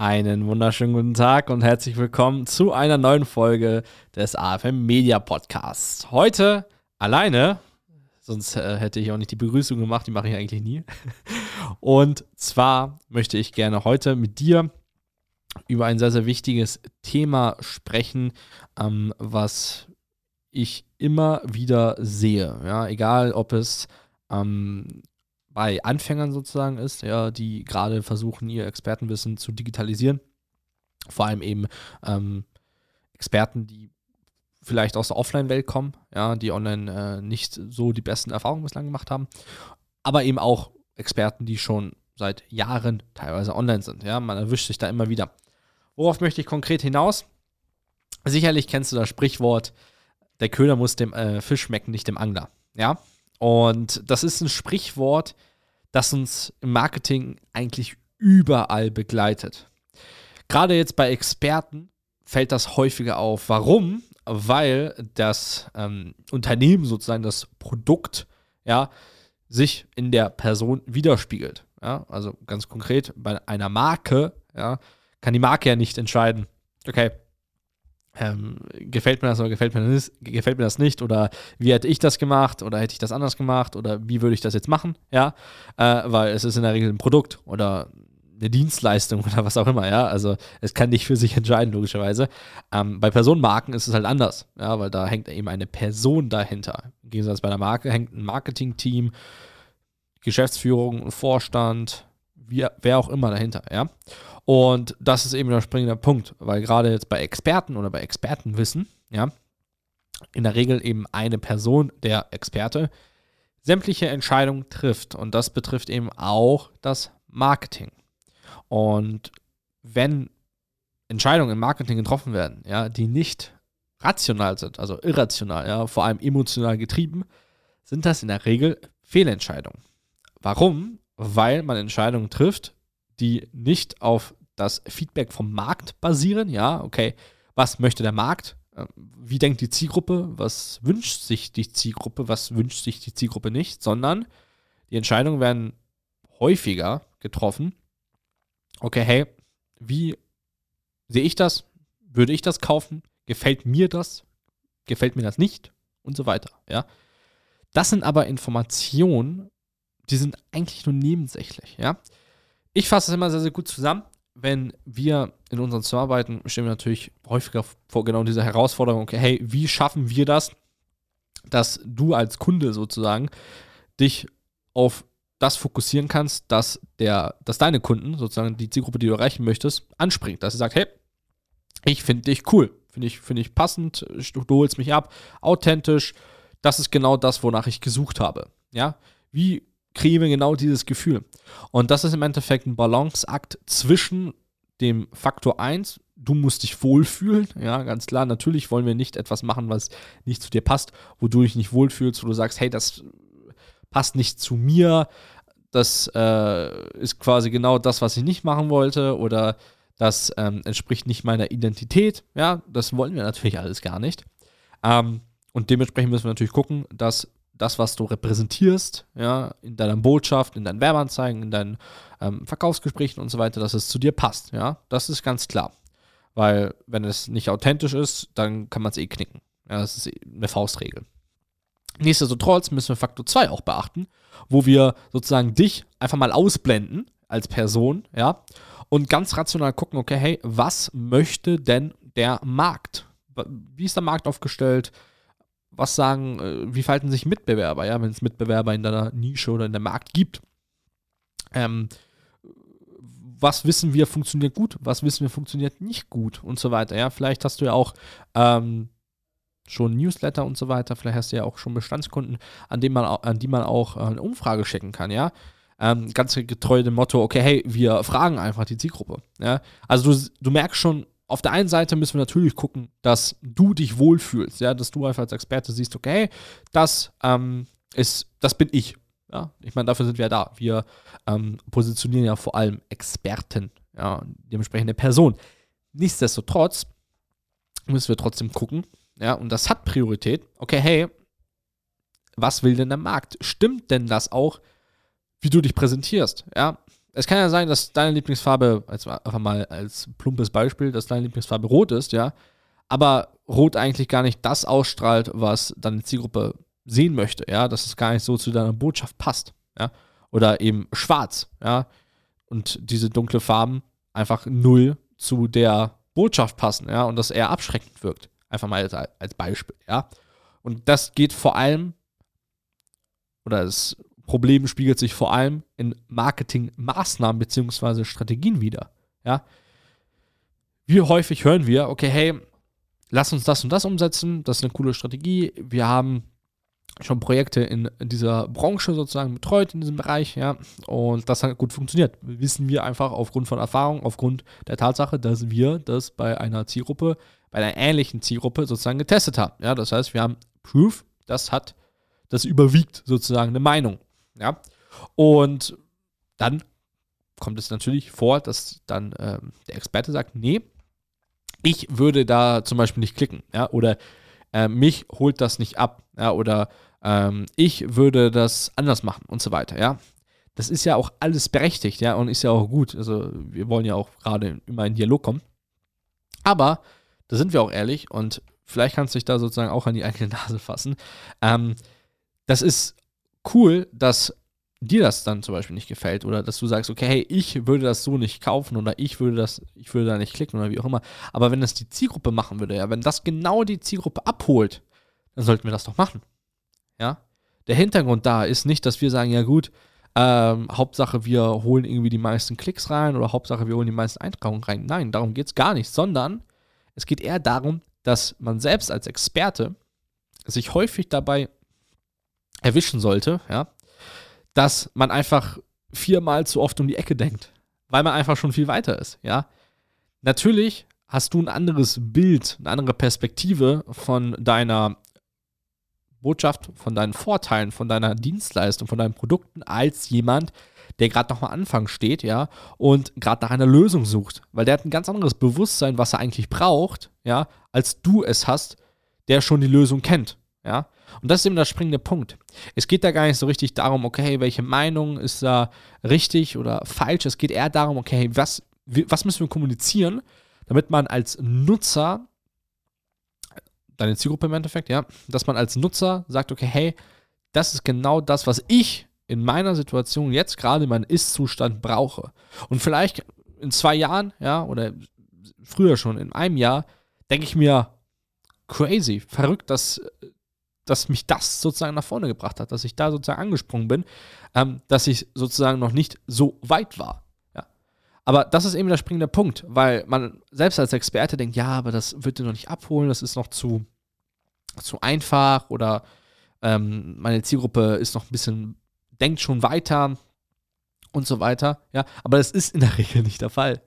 Einen wunderschönen guten Tag und herzlich willkommen zu einer neuen Folge des AFM Media Podcasts. Heute alleine, sonst äh, hätte ich auch nicht die Begrüßung gemacht, die mache ich eigentlich nie. Und zwar möchte ich gerne heute mit dir über ein sehr, sehr wichtiges Thema sprechen, ähm, was ich immer wieder sehe. Ja, egal ob es ähm, bei Anfängern sozusagen ist, ja, die gerade versuchen, ihr Expertenwissen zu digitalisieren. Vor allem eben ähm, Experten, die vielleicht aus der Offline-Welt kommen, ja, die online äh, nicht so die besten Erfahrungen bislang gemacht haben, aber eben auch Experten, die schon seit Jahren teilweise online sind. Ja, man erwischt sich da immer wieder. Worauf möchte ich konkret hinaus? Sicherlich kennst du das Sprichwort, der Köder muss dem äh, Fisch schmecken, nicht dem Angler. Ja, und das ist ein Sprichwort, das uns im Marketing eigentlich überall begleitet. Gerade jetzt bei Experten fällt das häufiger auf. Warum? Weil das ähm, Unternehmen sozusagen das Produkt ja, sich in der Person widerspiegelt. Ja? Also ganz konkret bei einer Marke ja, kann die Marke ja nicht entscheiden, okay, ähm, gefällt mir das oder gefällt mir das, gefällt mir das nicht oder wie hätte ich das gemacht oder hätte ich das anders gemacht oder wie würde ich das jetzt machen, ja, äh, weil es ist in der Regel ein Produkt oder eine Dienstleistung oder was auch immer, ja, also es kann nicht für sich entscheiden, logischerweise. Ähm, bei Personenmarken ist es halt anders, ja, weil da hängt eben eine Person dahinter. Im Gegensatz bei einer Marke hängt ein Marketing-Team, Geschäftsführung, Vorstand, wie, wer auch immer dahinter, ja. Und das ist eben der springende Punkt, weil gerade jetzt bei Experten oder bei Expertenwissen, ja, in der Regel eben eine Person, der Experte, sämtliche Entscheidungen trifft. Und das betrifft eben auch das Marketing. Und wenn Entscheidungen im Marketing getroffen werden, ja, die nicht rational sind, also irrational, ja, vor allem emotional getrieben, sind das in der Regel Fehlentscheidungen. Warum? Weil man Entscheidungen trifft, die nicht auf das Feedback vom Markt basieren. Ja, okay, was möchte der Markt? Ähm, wie denkt die Zielgruppe? Was wünscht sich die Zielgruppe? Was wünscht sich die Zielgruppe nicht? Sondern die Entscheidungen werden häufiger getroffen. Okay, hey, wie sehe ich das? Würde ich das kaufen? Gefällt mir das? Gefällt mir das nicht? Und so weiter. Ja. Das sind aber Informationen, die sind eigentlich nur nebensächlich. Ja. Ich fasse es immer sehr, sehr gut zusammen wenn wir in unseren Zusammenarbeiten stehen wir natürlich häufiger vor genau dieser Herausforderung, okay, hey, wie schaffen wir das, dass du als Kunde sozusagen dich auf das fokussieren kannst, dass der, dass deine Kunden, sozusagen die Zielgruppe, die du erreichen möchtest, anspringt. Dass sie sagt, hey, ich finde dich cool, finde ich, find ich passend, du, du holst mich ab, authentisch, das ist genau das, wonach ich gesucht habe. Ja, wie kriegen wir genau dieses Gefühl. Und das ist im Endeffekt ein Balanceakt zwischen dem Faktor 1, du musst dich wohlfühlen, ja, ganz klar, natürlich wollen wir nicht etwas machen, was nicht zu dir passt, wo du dich nicht wohlfühlst, wo du sagst, hey, das passt nicht zu mir, das äh, ist quasi genau das, was ich nicht machen wollte oder das ähm, entspricht nicht meiner Identität, ja, das wollen wir natürlich alles gar nicht. Ähm, und dementsprechend müssen wir natürlich gucken, dass das, was du repräsentierst, ja, in deiner Botschaft, in deinen Werbeanzeigen, in deinen ähm, Verkaufsgesprächen und so weiter, dass es zu dir passt, ja. Das ist ganz klar. Weil, wenn es nicht authentisch ist, dann kann man es eh knicken. Ja, das ist eine Faustregel. Nichtsdestotrotz müssen wir Faktor 2 auch beachten, wo wir sozusagen dich einfach mal ausblenden als Person, ja, und ganz rational gucken, okay, hey, was möchte denn der Markt? Wie ist der Markt aufgestellt? Was sagen, äh, wie verhalten sich Mitbewerber, ja, wenn es Mitbewerber in deiner Nische oder in der Markt gibt. Ähm, was wissen wir funktioniert gut, was wissen wir funktioniert nicht gut und so weiter. Ja, vielleicht hast du ja auch ähm, schon Newsletter und so weiter, vielleicht hast du ja auch schon Bestandskunden, an, dem man, an die man auch äh, eine Umfrage schicken kann, ja. Ähm, ganz getreu dem Motto, okay, hey, wir fragen einfach die Zielgruppe. Ja? Also du, du merkst schon, auf der einen Seite müssen wir natürlich gucken, dass du dich wohlfühlst, ja, dass du einfach als Experte siehst, okay, das ähm, ist, das bin ich. Ja, ich meine, dafür sind wir ja da. Wir ähm, positionieren ja vor allem Experten, ja, dementsprechende Person. Nichtsdestotrotz müssen wir trotzdem gucken, ja, und das hat Priorität. Okay, hey, was will denn der Markt? Stimmt denn das auch, wie du dich präsentierst? Ja, es kann ja sein, dass deine Lieblingsfarbe, als einfach mal als plumpes Beispiel, dass deine Lieblingsfarbe rot ist, ja, aber rot eigentlich gar nicht das ausstrahlt, was deine Zielgruppe sehen möchte, ja, dass es gar nicht so zu deiner Botschaft passt, ja, oder eben schwarz, ja, und diese dunkle Farben einfach null zu der Botschaft passen, ja, und das eher abschreckend wirkt. Einfach mal als, als Beispiel, ja. Und das geht vor allem, oder das Problem spiegelt sich vor allem in Marketingmaßnahmen bzw. Strategien wieder, ja. Wie häufig hören wir, okay, hey, lass uns das und das umsetzen, das ist eine coole Strategie, wir haben schon Projekte in dieser Branche sozusagen betreut, in diesem Bereich, ja, und das hat gut funktioniert. Wissen wir einfach aufgrund von Erfahrung, aufgrund der Tatsache, dass wir das bei einer Zielgruppe, bei einer ähnlichen Zielgruppe sozusagen getestet haben. Ja, das heißt, wir haben Proof, das hat, das überwiegt sozusagen eine Meinung. Ja, und dann kommt es natürlich vor, dass dann ähm, der Experte sagt, nee, ich würde da zum Beispiel nicht klicken, ja, oder äh, mich holt das nicht ab, ja, oder ähm, ich würde das anders machen und so weiter, ja. Das ist ja auch alles berechtigt, ja, und ist ja auch gut. Also wir wollen ja auch gerade immer in Dialog kommen. Aber, da sind wir auch ehrlich und vielleicht kannst du dich da sozusagen auch an die eigene Nase fassen. Ähm, das ist cool, dass dir das dann zum Beispiel nicht gefällt oder dass du sagst, okay, hey, ich würde das so nicht kaufen oder ich würde das, ich würde da nicht klicken oder wie auch immer. Aber wenn das die Zielgruppe machen würde, ja, wenn das genau die Zielgruppe abholt, dann sollten wir das doch machen. Ja. Der Hintergrund da ist nicht, dass wir sagen, ja gut, ähm, Hauptsache wir holen irgendwie die meisten Klicks rein oder Hauptsache wir holen die meisten Eintragungen rein. Nein, darum geht es gar nicht, sondern es geht eher darum, dass man selbst als Experte sich häufig dabei erwischen sollte, ja, dass man einfach viermal zu oft um die Ecke denkt, weil man einfach schon viel weiter ist, ja. Natürlich hast du ein anderes Bild, eine andere Perspektive von deiner Botschaft, von deinen Vorteilen, von deiner Dienstleistung, von deinen Produkten als jemand, der gerade noch am Anfang steht, ja, und gerade nach einer Lösung sucht, weil der hat ein ganz anderes Bewusstsein, was er eigentlich braucht, ja, als du es hast, der schon die Lösung kennt, ja. Und das ist eben der springende Punkt. Es geht da gar nicht so richtig darum, okay, welche Meinung ist da richtig oder falsch. Es geht eher darum, okay, was, was müssen wir kommunizieren, damit man als Nutzer, deine Zielgruppe im Endeffekt, ja, dass man als Nutzer sagt, okay, hey, das ist genau das, was ich in meiner Situation jetzt gerade in meinem Ist-Zustand brauche. Und vielleicht in zwei Jahren, ja, oder früher schon, in einem Jahr, denke ich mir, crazy, verrückt, dass dass mich das sozusagen nach vorne gebracht hat, dass ich da sozusagen angesprungen bin, ähm, dass ich sozusagen noch nicht so weit war. Ja. Aber das ist eben der springende Punkt, weil man selbst als Experte denkt, ja, aber das wird dir noch nicht abholen, das ist noch zu, zu einfach oder ähm, meine Zielgruppe ist noch ein bisschen, denkt schon weiter und so weiter. Ja, aber das ist in der Regel nicht der Fall.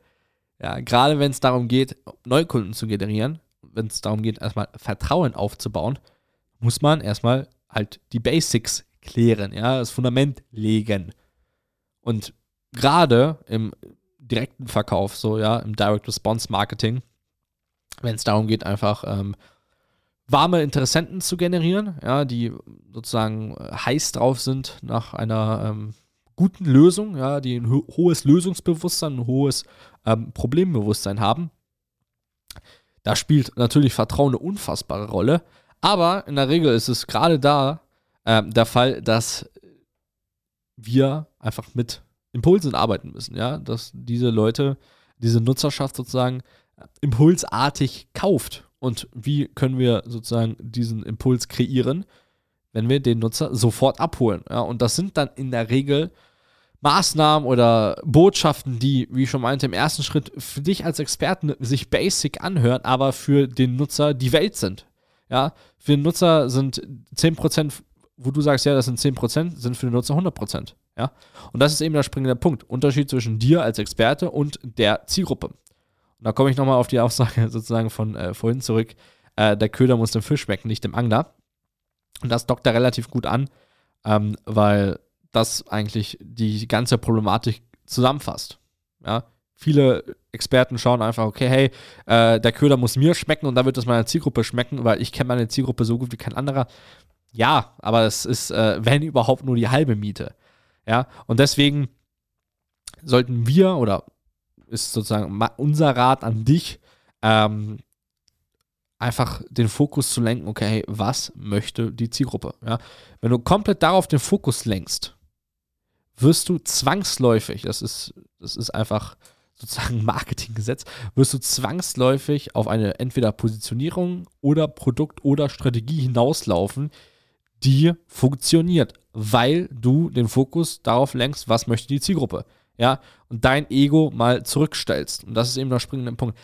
Ja, gerade wenn es darum geht, Neukunden zu generieren, wenn es darum geht, erstmal Vertrauen aufzubauen, muss man erstmal halt die Basics klären, ja, das Fundament legen. Und gerade im direkten Verkauf, so ja, im Direct Response Marketing, wenn es darum geht, einfach ähm, warme Interessenten zu generieren, ja, die sozusagen heiß drauf sind nach einer ähm, guten Lösung, ja, die ein ho hohes Lösungsbewusstsein, ein hohes ähm, Problembewusstsein haben. Da spielt natürlich Vertrauen eine unfassbare Rolle. Aber in der Regel ist es gerade da äh, der Fall, dass wir einfach mit Impulsen arbeiten müssen, ja, dass diese Leute, diese Nutzerschaft sozusagen impulsartig kauft. Und wie können wir sozusagen diesen Impuls kreieren, wenn wir den Nutzer sofort abholen? Ja, und das sind dann in der Regel Maßnahmen oder Botschaften, die, wie ich schon meinte, im ersten Schritt für dich als Experten sich basic anhören, aber für den Nutzer die Welt sind. Ja, für den Nutzer sind 10%, wo du sagst, ja, das sind 10%, sind für den Nutzer 100%. Ja, und das ist eben der springende Punkt. Unterschied zwischen dir als Experte und der Zielgruppe. Und da komme ich nochmal auf die Aussage sozusagen von äh, vorhin zurück. Äh, der Köder muss dem Fisch schmecken, nicht dem Angler. Und das dockt da relativ gut an, ähm, weil das eigentlich die ganze Problematik zusammenfasst. Ja, viele Experten schauen einfach, okay, hey, äh, der Köder muss mir schmecken und dann wird es meiner Zielgruppe schmecken, weil ich kenne meine Zielgruppe so gut wie kein anderer. Ja, aber es ist, äh, wenn überhaupt, nur die halbe Miete. Ja, und deswegen sollten wir oder ist sozusagen unser Rat an dich, ähm, einfach den Fokus zu lenken, okay, was möchte die Zielgruppe? Ja? Wenn du komplett darauf den Fokus lenkst, wirst du zwangsläufig, das ist, das ist einfach sozusagen Marketinggesetz, wirst du zwangsläufig auf eine entweder Positionierung oder Produkt oder Strategie hinauslaufen, die funktioniert, weil du den Fokus darauf lenkst, was möchte die Zielgruppe. Ja, und dein Ego mal zurückstellst. Und das ist eben der springende Punkt.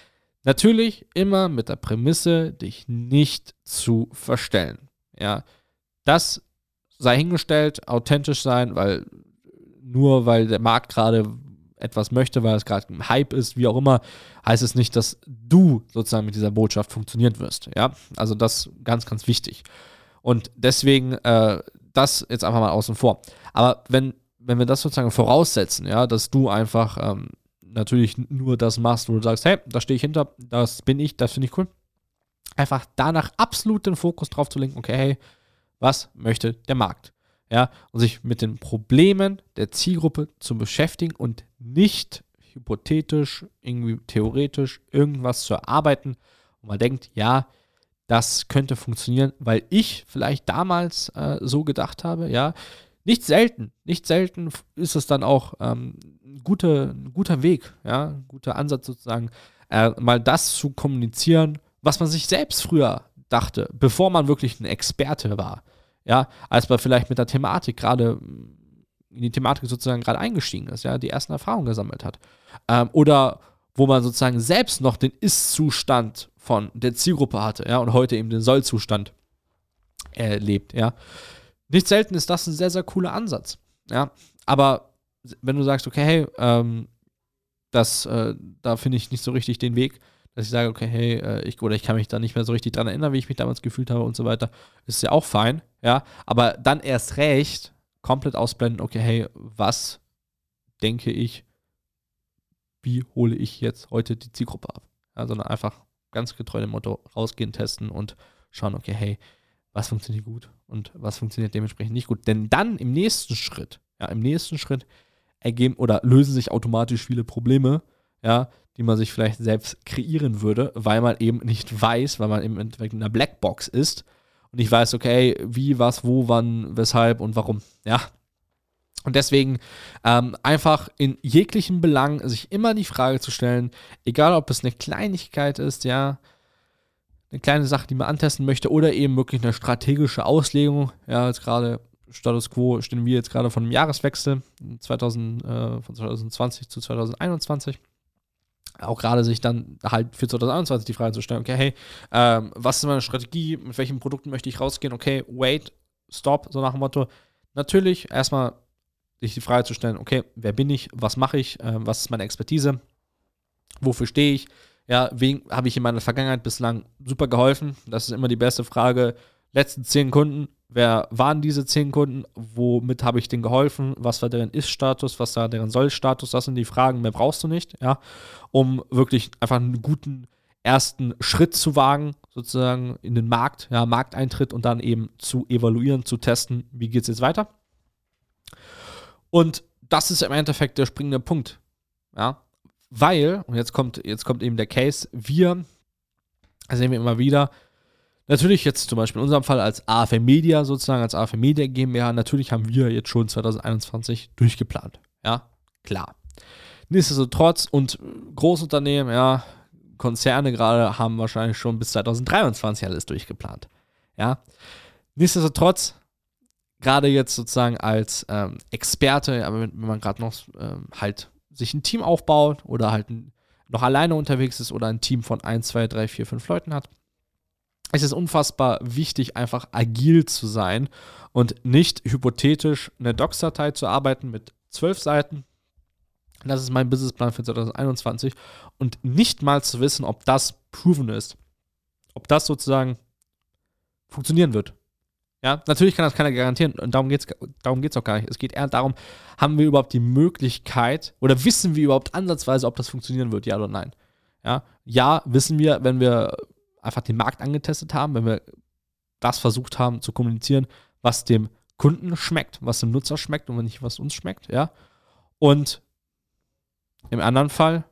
Natürlich immer mit der Prämisse, dich nicht zu verstellen. Ja, das sei hingestellt, authentisch sein, weil nur weil der Markt gerade etwas möchte, weil es gerade ein Hype ist, wie auch immer, heißt es nicht, dass du sozusagen mit dieser Botschaft funktionieren wirst. Ja, also das ganz, ganz wichtig. Und deswegen äh, das jetzt einfach mal außen vor. Aber wenn, wenn wir das sozusagen voraussetzen, ja, dass du einfach ähm, natürlich nur das machst, wo du sagst, hey, da stehe ich hinter, das bin ich, das finde ich cool. Einfach danach absolut den Fokus drauf zu lenken, okay, hey, was möchte der Markt? ja, und sich mit den Problemen der Zielgruppe zu beschäftigen und nicht hypothetisch, irgendwie theoretisch irgendwas zu erarbeiten, wo man denkt, ja, das könnte funktionieren, weil ich vielleicht damals äh, so gedacht habe, ja. Nicht selten, nicht selten ist es dann auch ähm, ein, guter, ein guter Weg, ja, ein guter Ansatz sozusagen, äh, mal das zu kommunizieren, was man sich selbst früher dachte, bevor man wirklich ein Experte war ja, als man vielleicht mit der Thematik gerade in die Thematik sozusagen gerade eingestiegen ist, ja, die ersten Erfahrungen gesammelt hat. Ähm, oder wo man sozusagen selbst noch den Ist-Zustand von der Zielgruppe hatte, ja, und heute eben den Soll-Zustand erlebt, ja. Nicht selten ist das ein sehr, sehr cooler Ansatz, ja. Aber wenn du sagst, okay, hey, ähm, das, äh, da finde ich nicht so richtig den Weg, dass ich sage, okay, hey, äh, ich, oder ich kann mich da nicht mehr so richtig dran erinnern, wie ich mich damals gefühlt habe und so weiter, ist ja auch fein, ja, aber dann erst recht komplett ausblenden, okay, hey, was denke ich, wie hole ich jetzt heute die Zielgruppe ab? Ja, sondern einfach ganz getreu dem Motto rausgehen, testen und schauen, okay, hey, was funktioniert gut und was funktioniert dementsprechend nicht gut. Denn dann im nächsten Schritt, ja, im nächsten Schritt ergeben oder lösen sich automatisch viele Probleme, ja, die man sich vielleicht selbst kreieren würde, weil man eben nicht weiß, weil man Endeffekt in einer Blackbox ist und ich weiß, okay, wie, was, wo, wann, weshalb und warum. Ja. Und deswegen ähm, einfach in jeglichen Belangen sich immer die Frage zu stellen, egal ob es eine Kleinigkeit ist, ja, eine kleine Sache, die man antesten möchte, oder eben wirklich eine strategische Auslegung. Ja, jetzt gerade Status Quo stehen wir jetzt gerade von einem Jahreswechsel 2000, äh, von 2020 zu 2021 auch gerade sich dann halt für 2021 die Frage zu stellen, okay, hey, ähm, was ist meine Strategie, mit welchen Produkten möchte ich rausgehen, okay, wait, stop, so nach dem Motto. Natürlich erstmal sich die Frage zu stellen, okay, wer bin ich, was mache ich, äh, was ist meine Expertise, wofür stehe ich, ja, wem habe ich in meiner Vergangenheit bislang super geholfen, das ist immer die beste Frage, letzten zehn Kunden, wer waren diese zehn Kunden, womit habe ich denen geholfen, was war deren Ist-Status, was war deren Soll-Status, das sind die Fragen, mehr brauchst du nicht, ja, um wirklich einfach einen guten ersten Schritt zu wagen, sozusagen in den Markt, ja, Markteintritt und dann eben zu evaluieren, zu testen, wie geht es jetzt weiter. Und das ist im Endeffekt der springende Punkt, ja, weil, und jetzt kommt, jetzt kommt eben der Case, wir, sehen wir immer wieder, Natürlich jetzt zum Beispiel in unserem Fall als AFM Media sozusagen, als AFM Media GmbH, natürlich haben wir jetzt schon 2021 durchgeplant. Ja, klar. Nichtsdestotrotz und Großunternehmen, ja, Konzerne gerade haben wahrscheinlich schon bis 2023 alles durchgeplant. Ja. Nichtsdestotrotz, gerade jetzt sozusagen als ähm, Experte, aber wenn, man gerade noch ähm, halt sich ein Team aufbaut oder halt noch alleine unterwegs ist oder ein Team von 1, 2, 3, 4, 5 Leuten hat, es ist unfassbar wichtig, einfach agil zu sein und nicht hypothetisch eine Docs-Datei zu arbeiten mit zwölf Seiten. Das ist mein Businessplan für 2021 und nicht mal zu wissen, ob das proven ist. Ob das sozusagen funktionieren wird. Ja, natürlich kann das keiner garantieren und darum geht es darum geht's auch gar nicht. Es geht eher darum, haben wir überhaupt die Möglichkeit oder wissen wir überhaupt ansatzweise, ob das funktionieren wird, ja oder nein. Ja, ja wissen wir, wenn wir einfach den Markt angetestet haben, wenn wir das versucht haben zu kommunizieren, was dem Kunden schmeckt, was dem Nutzer schmeckt und nicht was uns schmeckt, ja. Und Im anderen Fall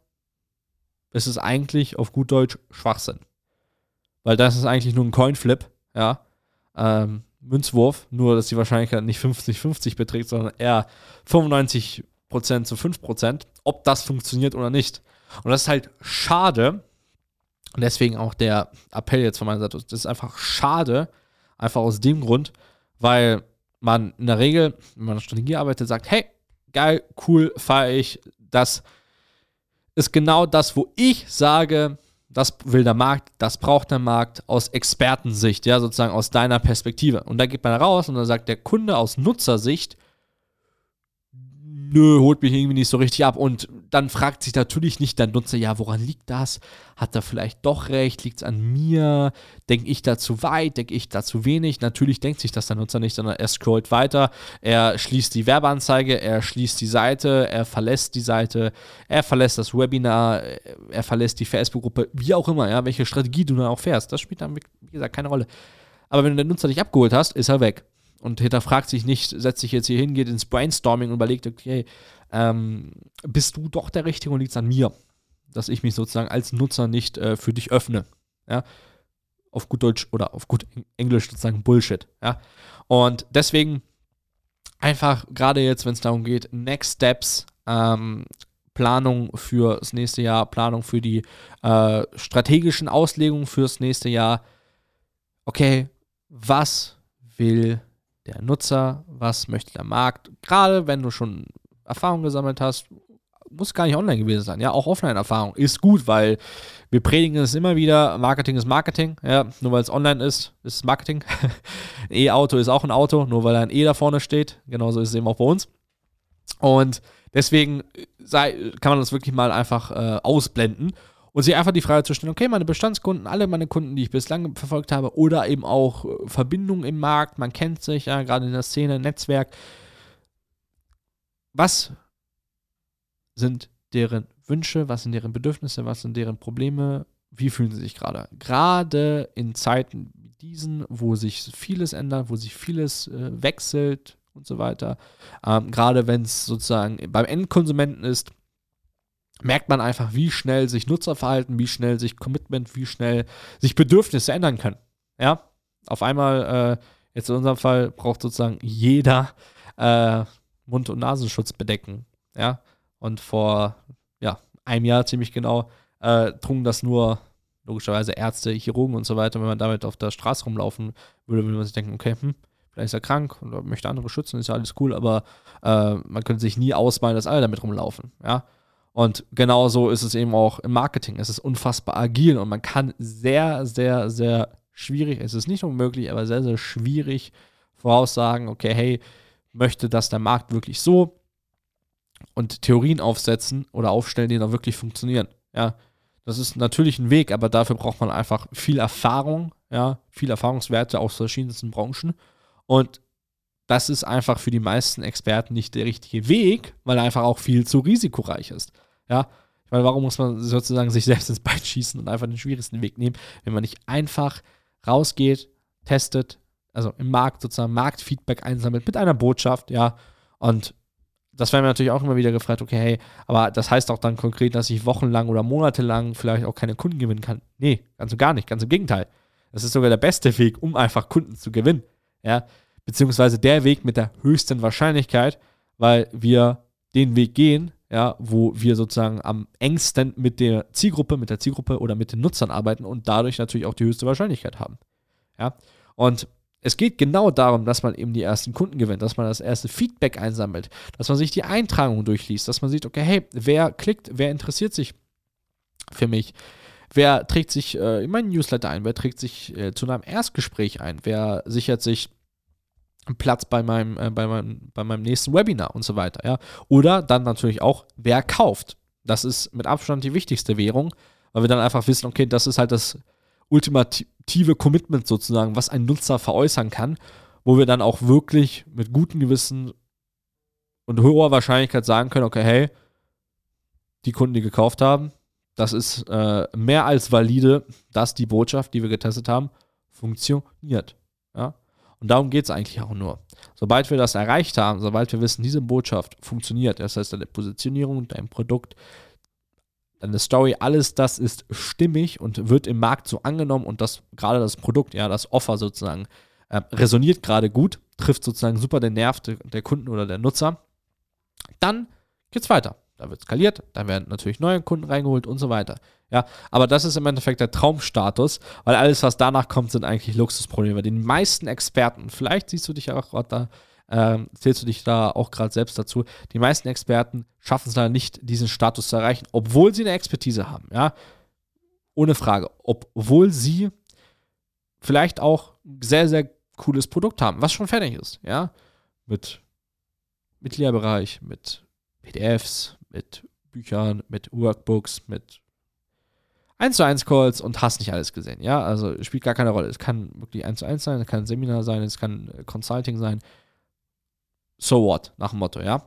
ist es eigentlich auf gut Deutsch Schwachsinn. Weil das ist eigentlich nur ein Coinflip, ja. Ähm, Münzwurf, nur dass die Wahrscheinlichkeit nicht 50-50 beträgt, sondern eher 95% zu 5%, ob das funktioniert oder nicht. Und das ist halt schade. Und deswegen auch der Appell jetzt von meiner Seite. Das ist einfach schade, einfach aus dem Grund, weil man in der Regel, wenn man eine Strategie arbeitet, sagt, hey, geil, cool, feiere ich. Das ist genau das, wo ich sage, das will der Markt, das braucht der Markt aus Expertensicht, ja, sozusagen aus deiner Perspektive. Und da geht man raus und dann sagt der Kunde aus Nutzersicht, nö, holt mich irgendwie nicht so richtig ab. Und dann fragt sich natürlich nicht der Nutzer, ja, woran liegt das? Hat er vielleicht doch recht? Liegt es an mir? Denke ich da zu weit? Denke ich da zu wenig? Natürlich denkt sich das der Nutzer nicht, sondern er scrollt weiter, er schließt die Werbeanzeige, er schließt die Seite, er verlässt die Seite, er verlässt das Webinar, er verlässt die Facebook-Gruppe, wie auch immer, ja, welche Strategie du dann auch fährst. Das spielt dann, wie gesagt, keine Rolle. Aber wenn du den Nutzer nicht abgeholt hast, ist er weg und hinterfragt sich nicht, setzt sich jetzt hier hin, geht ins Brainstorming und überlegt, okay, ähm, bist du doch der Richtige und liegt es an mir, dass ich mich sozusagen als Nutzer nicht äh, für dich öffne. Ja? Auf gut Deutsch oder auf gut Englisch sozusagen Bullshit. Ja? Und deswegen einfach gerade jetzt, wenn es darum geht, Next Steps, ähm, Planung das nächste Jahr, Planung für die äh, strategischen Auslegungen fürs nächste Jahr. Okay, was will der Nutzer, was möchte der Markt. Gerade wenn du schon Erfahrung gesammelt hast, muss gar nicht online gewesen sein. Ja, auch Offline-Erfahrung ist gut, weil wir predigen es immer wieder, Marketing ist Marketing. Ja, nur weil es online ist, ist es Marketing. E-Auto ist auch ein Auto, nur weil ein E da vorne steht. Genauso ist es eben auch bei uns. Und deswegen sei, kann man das wirklich mal einfach äh, ausblenden und sich einfach die Frage zu stellen, okay, meine Bestandskunden, alle meine Kunden, die ich bislang verfolgt habe, oder eben auch äh, Verbindungen im Markt, man kennt sich ja gerade in der Szene, Netzwerk. Was sind deren Wünsche, was sind deren Bedürfnisse, was sind deren Probleme, wie fühlen sie sich gerade? Gerade in Zeiten wie diesen, wo sich vieles ändert, wo sich vieles äh, wechselt und so weiter. Ähm, gerade wenn es sozusagen beim Endkonsumenten ist, merkt man einfach, wie schnell sich Nutzerverhalten, wie schnell sich Commitment, wie schnell sich Bedürfnisse ändern können. Ja, auf einmal, äh, jetzt in unserem Fall, braucht sozusagen jeder äh, Mund- und Nasenschutz bedecken. Ja, und vor ja, einem Jahr ziemlich genau äh, trugen das nur logischerweise Ärzte, Chirurgen und so weiter. Wenn man damit auf der Straße rumlaufen würde, würde man sich denken, okay, hm, vielleicht ist er krank und möchte andere schützen, ist ja alles cool, aber äh, man könnte sich nie ausmalen, dass alle damit rumlaufen. Ja, und genauso ist es eben auch im Marketing. Es ist unfassbar agil und man kann sehr, sehr, sehr schwierig, es ist nicht unmöglich, aber sehr, sehr schwierig voraussagen, okay, hey, möchte das der Markt wirklich so und Theorien aufsetzen oder aufstellen, die dann wirklich funktionieren. Ja, das ist natürlich ein Weg, aber dafür braucht man einfach viel Erfahrung, ja, viel Erfahrungswerte aus verschiedensten Branchen und das ist einfach für die meisten Experten nicht der richtige Weg, weil er einfach auch viel zu risikoreich ist. Ja, weil warum muss man sozusagen sich selbst ins Bein schießen und einfach den schwierigsten Weg nehmen, wenn man nicht einfach rausgeht, testet, also im Markt sozusagen Marktfeedback einsammelt mit einer Botschaft, ja, und das werden wir natürlich auch immer wieder gefragt, okay, hey, aber das heißt auch dann konkret, dass ich wochenlang oder monatelang vielleicht auch keine Kunden gewinnen kann. Nee, ganz und gar nicht, ganz im Gegenteil. Das ist sogar der beste Weg, um einfach Kunden zu gewinnen, ja, beziehungsweise der Weg mit der höchsten Wahrscheinlichkeit, weil wir den Weg gehen, ja, wo wir sozusagen am engsten mit der Zielgruppe, mit der Zielgruppe oder mit den Nutzern arbeiten und dadurch natürlich auch die höchste Wahrscheinlichkeit haben. Ja, und es geht genau darum, dass man eben die ersten Kunden gewinnt, dass man das erste Feedback einsammelt, dass man sich die Eintragung durchliest, dass man sieht, okay, hey, wer klickt, wer interessiert sich für mich, wer trägt sich äh, in meinen Newsletter ein, wer trägt sich äh, zu einem Erstgespräch ein, wer sichert sich Platz bei meinem, äh, bei, meinem, bei meinem nächsten Webinar und so weiter. Ja? Oder dann natürlich auch, wer kauft. Das ist mit Abstand die wichtigste Währung, weil wir dann einfach wissen, okay, das ist halt das ultimative Commitment sozusagen, was ein Nutzer veräußern kann, wo wir dann auch wirklich mit gutem Gewissen und hoher Wahrscheinlichkeit sagen können, okay, hey, die Kunden, die gekauft haben, das ist äh, mehr als valide, dass die Botschaft, die wir getestet haben, funktioniert. Und darum geht es eigentlich auch nur. Sobald wir das erreicht haben, sobald wir wissen, diese Botschaft funktioniert, das heißt, deine Positionierung, dein Produkt, deine Story, alles das ist stimmig und wird im Markt so angenommen und das gerade das Produkt, ja, das Offer sozusagen, äh, resoniert gerade gut, trifft sozusagen super den Nerv der, der Kunden oder der Nutzer, dann geht's weiter. Da wird skaliert, dann werden natürlich neue Kunden reingeholt und so weiter. Ja, aber das ist im Endeffekt der Traumstatus, weil alles, was danach kommt, sind eigentlich Luxusprobleme. Den meisten Experten, vielleicht siehst du dich auch gerade da, ähm, zählst du dich da auch gerade selbst dazu, die meisten Experten schaffen es leider nicht, diesen Status zu erreichen, obwohl sie eine Expertise haben. Ja, ohne Frage. Obwohl sie vielleicht auch ein sehr, sehr cooles Produkt haben, was schon fertig ist. Ja, mit Mitgliederbereich, mit PDFs, mit Büchern, mit Workbooks, mit 1 zu 1 Calls und hast nicht alles gesehen. Ja, also spielt gar keine Rolle. Es kann wirklich 1 zu 1 sein, es kann ein Seminar sein, es kann äh, Consulting sein. So what, nach dem Motto, ja.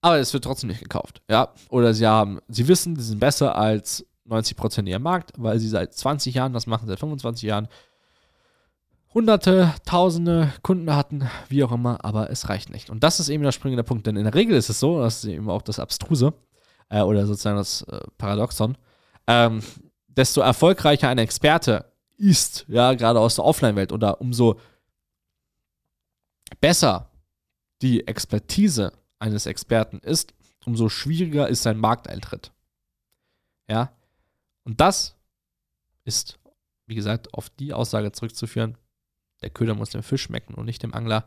Aber es wird trotzdem nicht gekauft, ja. Oder sie haben, sie wissen, sie sind besser als 90% in ihrem Markt, weil sie seit 20 Jahren das machen, seit 25 Jahren, hunderte, tausende Kunden hatten, wie auch immer, aber es reicht nicht. Und das ist eben der springende Punkt, denn in der Regel ist es so, das ist eben auch das Abstruse äh, oder sozusagen das äh, Paradoxon, ähm, desto erfolgreicher ein Experte ist, ja, gerade aus der Offline-Welt oder umso besser die Expertise eines Experten ist, umso schwieriger ist sein Markteintritt. Ja, und das ist, wie gesagt, auf die Aussage zurückzuführen, der Köder muss dem Fisch schmecken und nicht dem Angler.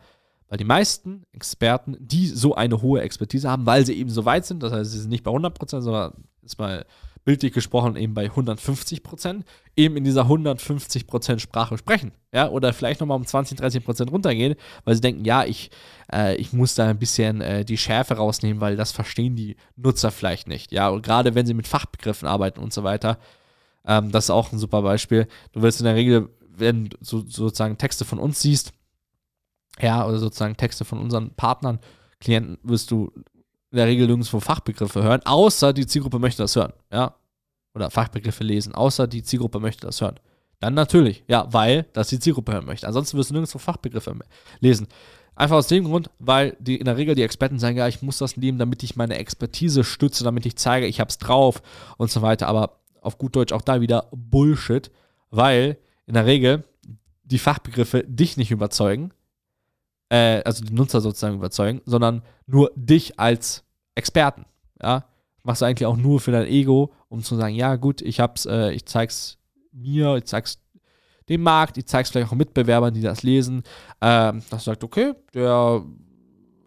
Weil die meisten Experten, die so eine hohe Expertise haben, weil sie eben so weit sind, das heißt, sie sind nicht bei 100%, sondern ist mal bildlich gesprochen eben bei 150%, eben in dieser 150% Sprache sprechen. Ja, oder vielleicht nochmal um 20, 30% runtergehen, weil sie denken, ja, ich, äh, ich muss da ein bisschen äh, die Schärfe rausnehmen, weil das verstehen die Nutzer vielleicht nicht. Ja, und gerade wenn sie mit Fachbegriffen arbeiten und so weiter, ähm, das ist auch ein super Beispiel. Du wirst in der Regel wenn du so, sozusagen Texte von uns siehst, ja, oder sozusagen Texte von unseren Partnern, Klienten, wirst du in der Regel nirgendwo Fachbegriffe hören, außer die Zielgruppe möchte das hören, ja. Oder Fachbegriffe lesen, außer die Zielgruppe möchte das hören. Dann natürlich, ja, weil das die Zielgruppe hören möchte. Ansonsten wirst du nirgendwo Fachbegriffe lesen. Einfach aus dem Grund, weil die in der Regel die Experten sagen, ja, ich muss das nehmen, damit ich meine Expertise stütze, damit ich zeige, ich hab's drauf und so weiter. Aber auf gut Deutsch auch da wieder Bullshit, weil in der Regel die Fachbegriffe dich nicht überzeugen, äh, also die Nutzer sozusagen überzeugen, sondern nur dich als Experten. Ja, machst du eigentlich auch nur für dein Ego, um zu sagen, ja gut, ich hab's, äh, ich zeig's mir, ich zeig's dem Markt, ich zeig's vielleicht auch Mitbewerbern, die das lesen, ähm, dass du sagst, okay, der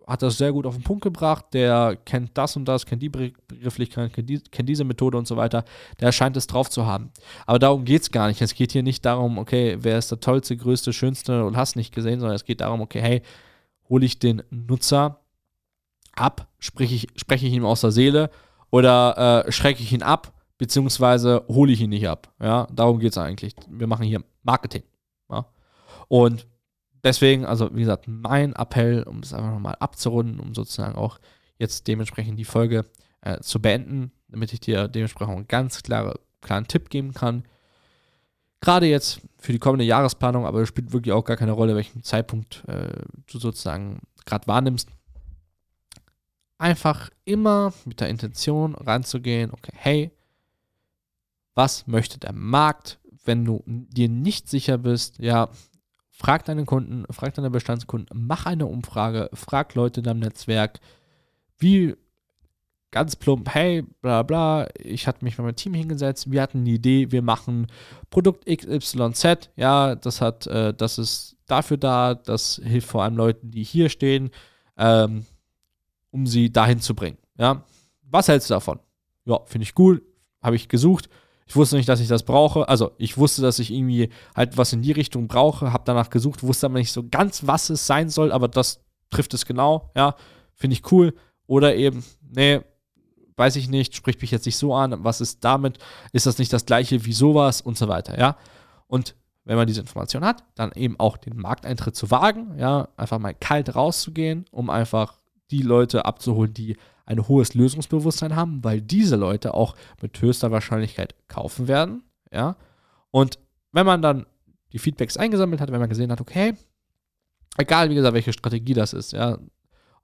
hat das sehr gut auf den Punkt gebracht, der kennt das und das, kennt die Begrifflichkeit, kennt, die, kennt diese Methode und so weiter, der scheint es drauf zu haben. Aber darum geht es gar nicht. Es geht hier nicht darum, okay, wer ist der tollste, größte, schönste und hast nicht gesehen, sondern es geht darum, okay, hey, hole ich den Nutzer ab, spreche ich, spreche ich ihm aus der Seele oder äh, schrecke ich ihn ab, beziehungsweise hole ich ihn nicht ab. Ja, darum geht es eigentlich. Wir machen hier Marketing. Ja? Und deswegen, also wie gesagt, mein Appell, um das einfach nochmal abzurunden, um sozusagen auch jetzt dementsprechend die Folge äh, zu beenden, damit ich dir dementsprechend einen ganz klare, klaren Tipp geben kann. Gerade jetzt für die kommende Jahresplanung, aber es spielt wirklich auch gar keine Rolle, welchen Zeitpunkt äh, du sozusagen gerade wahrnimmst. Einfach immer mit der Intention ranzugehen, okay, hey, was möchte der Markt? Wenn du dir nicht sicher bist, ja, Frag deinen Kunden, frag deine Bestandskunden, mach eine Umfrage, frag Leute in deinem Netzwerk, wie ganz plump, hey, bla bla, ich hatte mich mit meinem Team hingesetzt, wir hatten eine Idee, wir machen Produkt XYZ, ja, das hat, äh, das ist dafür da, das hilft vor allem Leuten, die hier stehen, ähm, um sie dahin zu bringen, ja. Was hältst du davon? Ja, finde ich cool, habe ich gesucht, ich wusste nicht, dass ich das brauche. Also ich wusste, dass ich irgendwie halt was in die Richtung brauche, habe danach gesucht, wusste aber nicht so ganz, was es sein soll, aber das trifft es genau, ja, finde ich cool. Oder eben, nee, weiß ich nicht, spricht mich jetzt nicht so an, was ist damit, ist das nicht das gleiche wie sowas und so weiter, ja. Und wenn man diese Information hat, dann eben auch den Markteintritt zu wagen, ja, einfach mal kalt rauszugehen, um einfach die Leute abzuholen, die ein hohes Lösungsbewusstsein haben, weil diese Leute auch mit höchster Wahrscheinlichkeit kaufen werden. Ja? Und wenn man dann die Feedbacks eingesammelt hat, wenn man gesehen hat, okay, egal wie gesagt, welche Strategie das ist, ja,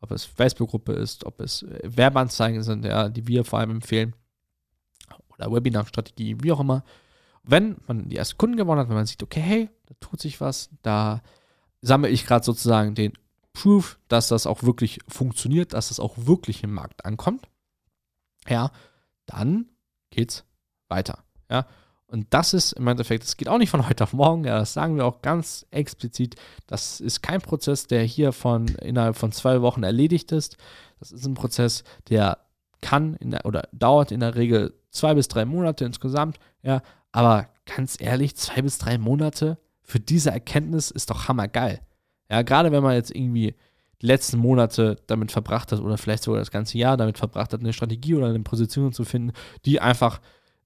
ob es Facebook-Gruppe ist, ob es äh, Werbeanzeigen sind, ja, die wir vor allem empfehlen, oder Webinar-Strategie, wie auch immer. Wenn man die ersten Kunden gewonnen hat, wenn man sieht, okay, hey, da tut sich was, da sammle ich gerade sozusagen den Proof, dass das auch wirklich funktioniert, dass das auch wirklich im Markt ankommt, ja, dann geht's weiter. Ja. Und das ist im Endeffekt, es geht auch nicht von heute auf morgen, ja, das sagen wir auch ganz explizit. Das ist kein Prozess, der hier von innerhalb von zwei Wochen erledigt ist. Das ist ein Prozess, der kann der, oder dauert in der Regel zwei bis drei Monate insgesamt, ja. Aber ganz ehrlich, zwei bis drei Monate für diese Erkenntnis ist doch hammergeil. Ja, gerade wenn man jetzt irgendwie die letzten Monate damit verbracht hat oder vielleicht sogar das ganze Jahr damit verbracht hat, eine Strategie oder eine Position zu finden, die einfach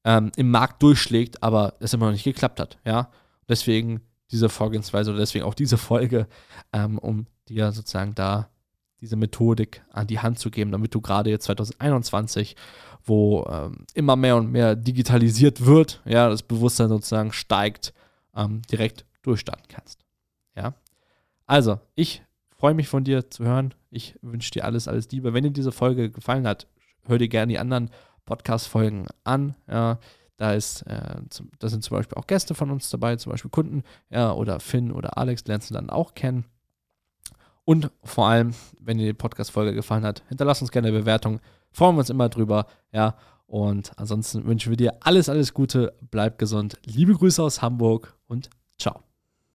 ähm, im Markt durchschlägt, aber es immer noch nicht geklappt hat. Ja, deswegen diese Vorgehensweise oder deswegen auch diese Folge, ähm, um dir sozusagen da diese Methodik an die Hand zu geben, damit du gerade jetzt 2021, wo ähm, immer mehr und mehr digitalisiert wird, ja, das Bewusstsein sozusagen steigt, ähm, direkt durchstarten kannst. Also ich freue mich von dir zu hören. Ich wünsche dir alles, alles Liebe. Wenn dir diese Folge gefallen hat, hör dir gerne die anderen Podcast-Folgen an. Ja, da, ist, äh, zum, da sind zum Beispiel auch Gäste von uns dabei, zum Beispiel Kunden, ja, oder Finn oder Alex lernst du dann auch kennen. Und vor allem, wenn dir die Podcast-Folge gefallen hat, hinterlass uns gerne eine Bewertung. Freuen wir uns immer drüber. Ja, und ansonsten wünschen wir dir alles, alles Gute. Bleib gesund. Liebe Grüße aus Hamburg und ciao.